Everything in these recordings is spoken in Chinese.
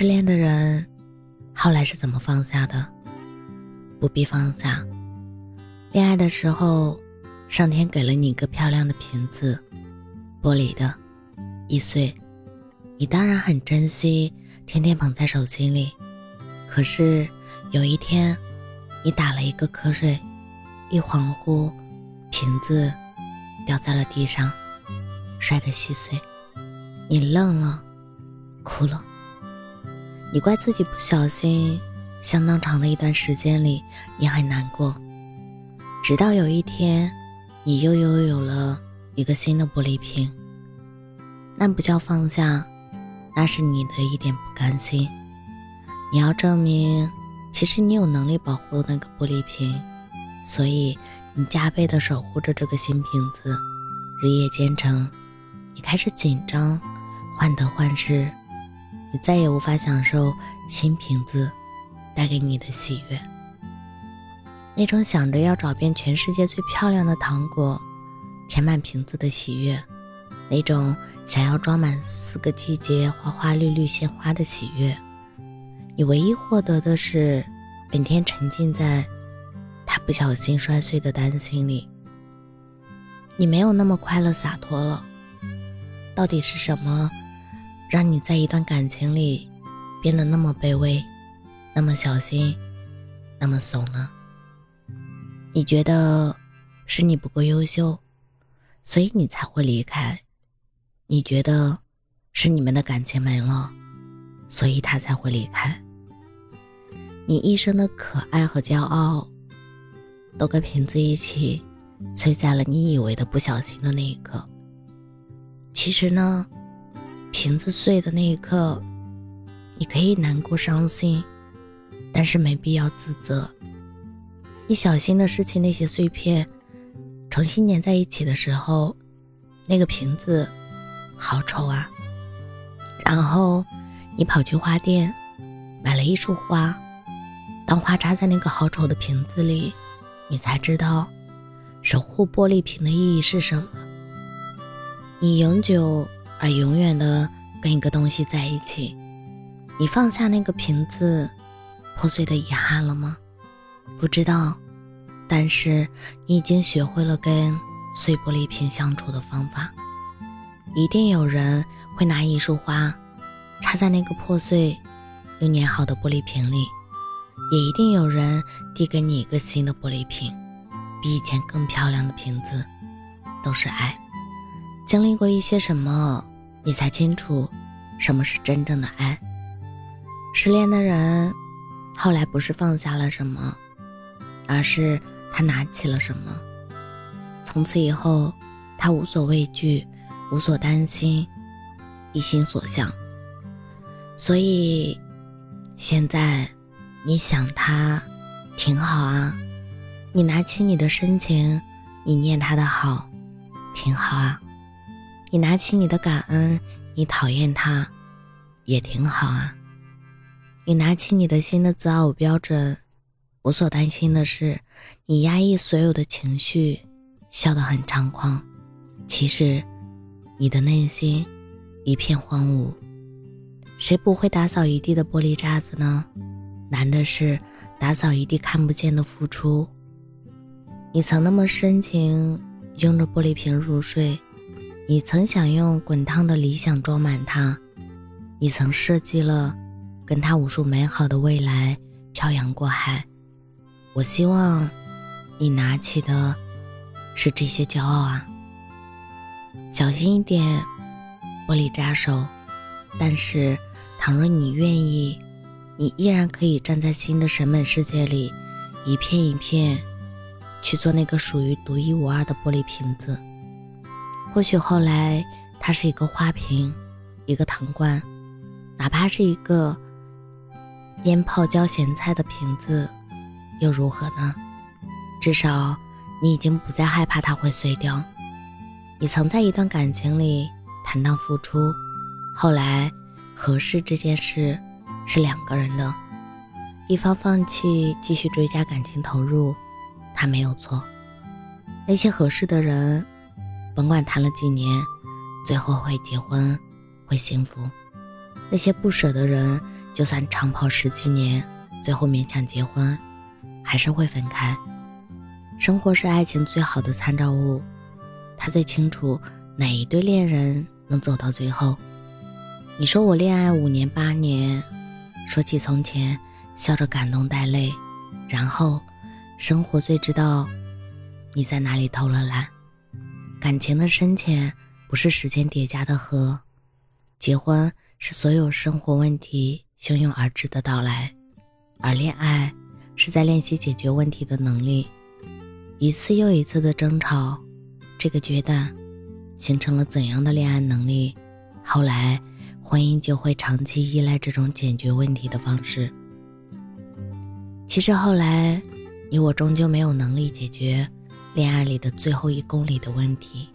失恋的人后来是怎么放下的？不必放下。恋爱的时候，上天给了你一个漂亮的瓶子，玻璃的，易碎，你当然很珍惜，天天捧在手心里。可是有一天，你打了一个瞌睡，一恍惚，瓶子掉在了地上，摔得稀碎。你愣了，哭了。你怪自己不小心，相当长的一段时间里，你很难过。直到有一天，你又拥有了一个新的玻璃瓶。那不叫放下，那是你的一点不甘心。你要证明，其实你有能力保护那个玻璃瓶，所以你加倍的守护着这个新瓶子，日夜兼程。你开始紧张，患得患失，你再也无法享受新瓶子带给你的喜悦。那种想着要找遍全世界最漂亮的糖果，填满瓶子的喜悦，那种想要装满四个季节花花绿绿鲜花的喜悦。你唯一获得的是，每天沉浸在他不小心摔碎的担心里。你没有那么快乐洒脱了。到底是什么，让你在一段感情里变得那么卑微，那么小心，那么怂呢？你觉得是你不够优秀，所以你才会离开？你觉得是你们的感情没了，所以他才会离开？你一生的可爱和骄傲，都跟瓶子一起碎在了你以为的不小心的那一刻。其实呢，瓶子碎的那一刻，你可以难过伤心，但是没必要自责。你小心的拾起那些碎片，重新粘在一起的时候，那个瓶子好丑啊。然后你跑去花店买了一束花。当花插在那个好丑的瓶子里，你才知道守护玻璃瓶的意义是什么。你永久而永远的跟一个东西在一起，你放下那个瓶子破碎的遗憾了吗？不知道，但是你已经学会了跟碎玻璃瓶相处的方法。一定有人会拿一束花插在那个破碎又粘好的玻璃瓶里。也一定有人递给你一个新的玻璃瓶，比以前更漂亮的瓶子，都是爱。经历过一些什么，你才清楚什么是真正的爱。失恋的人，后来不是放下了什么，而是他拿起了什么。从此以后，他无所畏惧，无所担心，一心所向。所以，现在。你想他，挺好啊。你拿起你的深情，你念他的好，挺好啊。你拿起你的感恩，你讨厌他，也挺好啊。你拿起你的新的择偶标准，我所担心的是，你压抑所有的情绪，笑得很猖狂，其实你的内心一片荒芜。谁不会打扫一地的玻璃渣子呢？难的是打扫一地看不见的付出。你曾那么深情，拥着玻璃瓶入睡；你曾想用滚烫的理想装满它；你曾设计了跟他无数美好的未来，漂洋过海。我希望你拿起的是这些骄傲啊！小心一点，玻璃扎手。但是，倘若你愿意。你依然可以站在新的审美世界里，一片一片去做那个属于独一无二的玻璃瓶子。或许后来它是一个花瓶，一个糖罐，哪怕是一个腌泡椒咸菜的瓶子，又如何呢？至少你已经不再害怕它会碎掉。你曾在一段感情里坦荡付出，后来合适这件事。是两个人的，一方放弃继续追加感情投入，他没有错。那些合适的人，甭管谈了几年，最后会结婚，会幸福。那些不舍的人，就算长跑十几年，最后勉强结婚，还是会分开。生活是爱情最好的参照物，他最清楚哪一对恋人能走到最后。你说我恋爱五年八年，说起从前，笑着感动带泪，然后，生活最知道你在哪里偷了懒。感情的深浅不是时间叠加的河，结婚是所有生活问题汹涌而至的到来，而恋爱是在练习解决问题的能力。一次又一次的争吵，这个阶段形成了怎样的恋爱能力？后来。婚姻就会长期依赖这种解决问题的方式。其实后来，你我终究没有能力解决恋爱里的最后一公里的问题，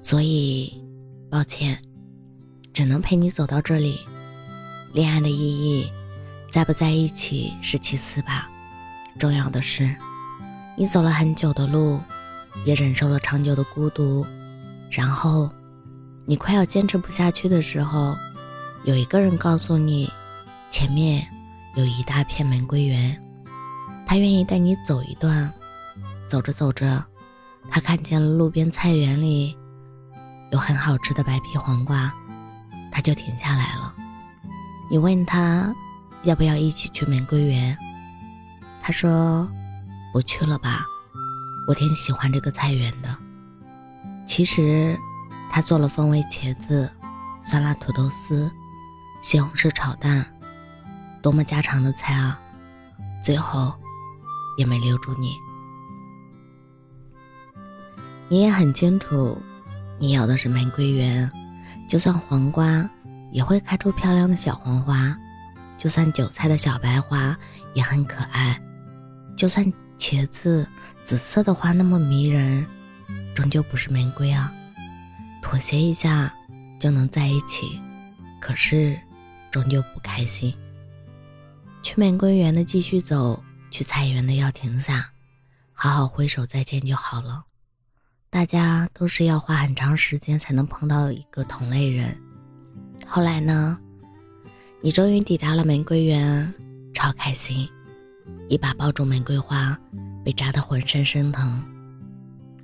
所以，抱歉，只能陪你走到这里。恋爱的意义，在不在一起是其次吧，重要的是，你走了很久的路，也忍受了长久的孤独，然后。你快要坚持不下去的时候，有一个人告诉你，前面有一大片玫瑰园，他愿意带你走一段。走着走着，他看见了路边菜园里有很好吃的白皮黄瓜，他就停下来了。你问他要不要一起去玫瑰园，他说不去了吧，我挺喜欢这个菜园的。其实。他做了风味茄子、酸辣土豆丝、西红柿炒蛋，多么家常的菜啊！最后也没留住你。你也很清楚，你要的是玫瑰园，就算黄瓜也会开出漂亮的小黄花，就算韭菜的小白花也很可爱，就算茄子紫色的花那么迷人，终究不是玫瑰啊。妥协一下就能在一起，可是终究不开心。去玫瑰园的继续走，去菜园的要停下，好好挥手再见就好了。大家都是要花很长时间才能碰到一个同类人。后来呢？你终于抵达了玫瑰园，超开心，一把抱住玫瑰花，被扎得浑身生疼。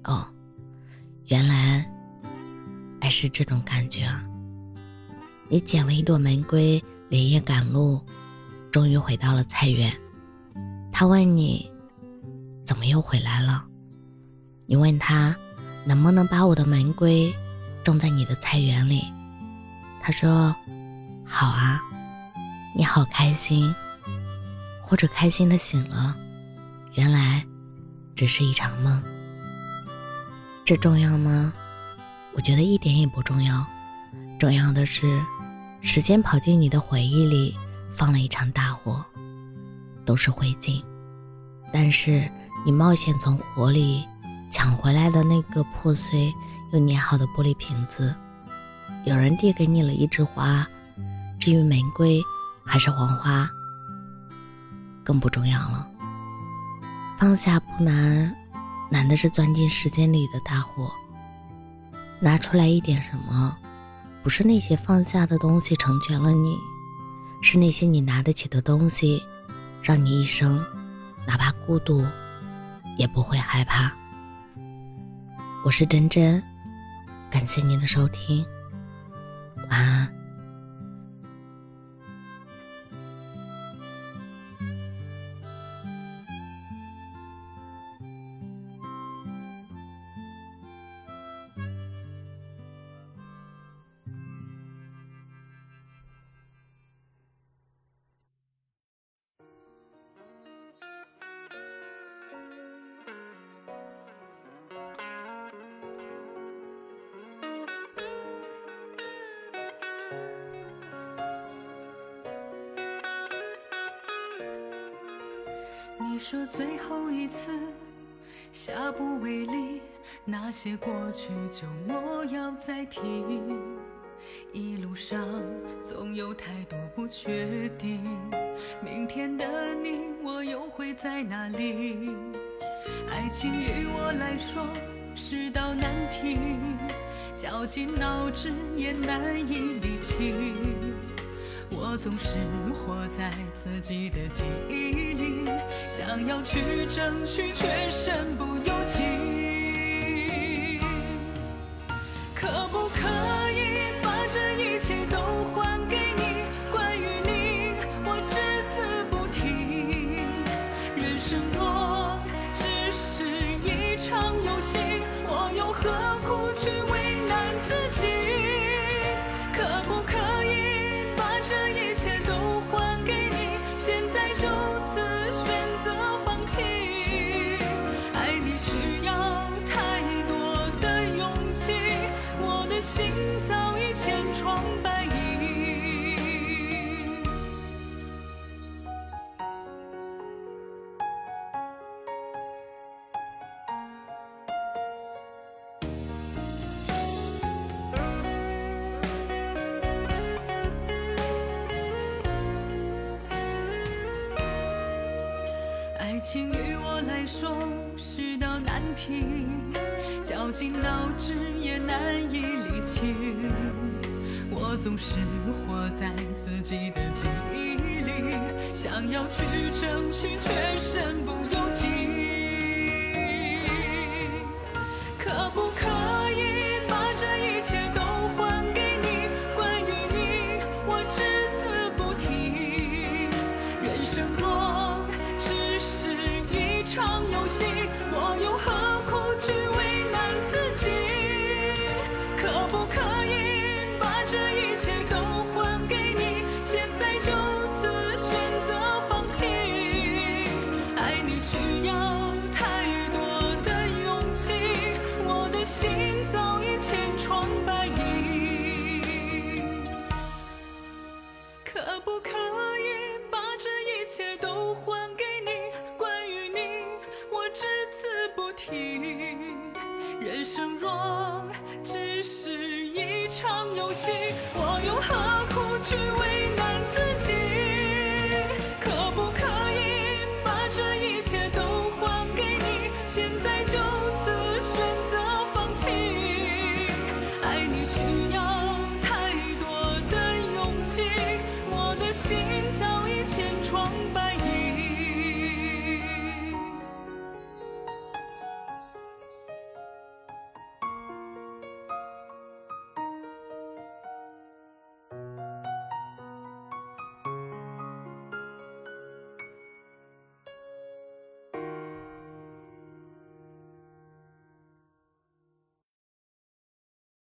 哦，原来。爱是这种感觉啊！你捡了一朵玫瑰，连夜赶路，终于回到了菜园。他问你：“怎么又回来了？”你问他：“能不能把我的玫瑰种在你的菜园里？”他说：“好啊。”你好开心，或者开心的醒了，原来只是一场梦。这重要吗？我觉得一点也不重要，重要的是，时间跑进你的回忆里，放了一场大火，都是灰烬。但是你冒险从火里抢回来的那个破碎又粘好的玻璃瓶子，有人递给你了一枝花，至于玫瑰还是黄花，更不重要了。放下不难，难的是钻进时间里的大火。拿出来一点什么？不是那些放下的东西成全了你，是那些你拿得起的东西，让你一生哪怕孤独也不会害怕。我是真真，感谢您的收听，晚安。你说最后一次，下不为例，那些过去就莫要再提，一路上总有太多不确定，明天的你我又会在哪里？爱情于我来说是道难题，绞尽脑汁也难以理清，我总是活在自己的记忆。想要去争取却身不由己。情于我来说是道难题绞尽脑汁也难以理清。我总是活在自己的记忆里想要去争取却身不由己不停。人生若只是一场游戏我又何苦去为难？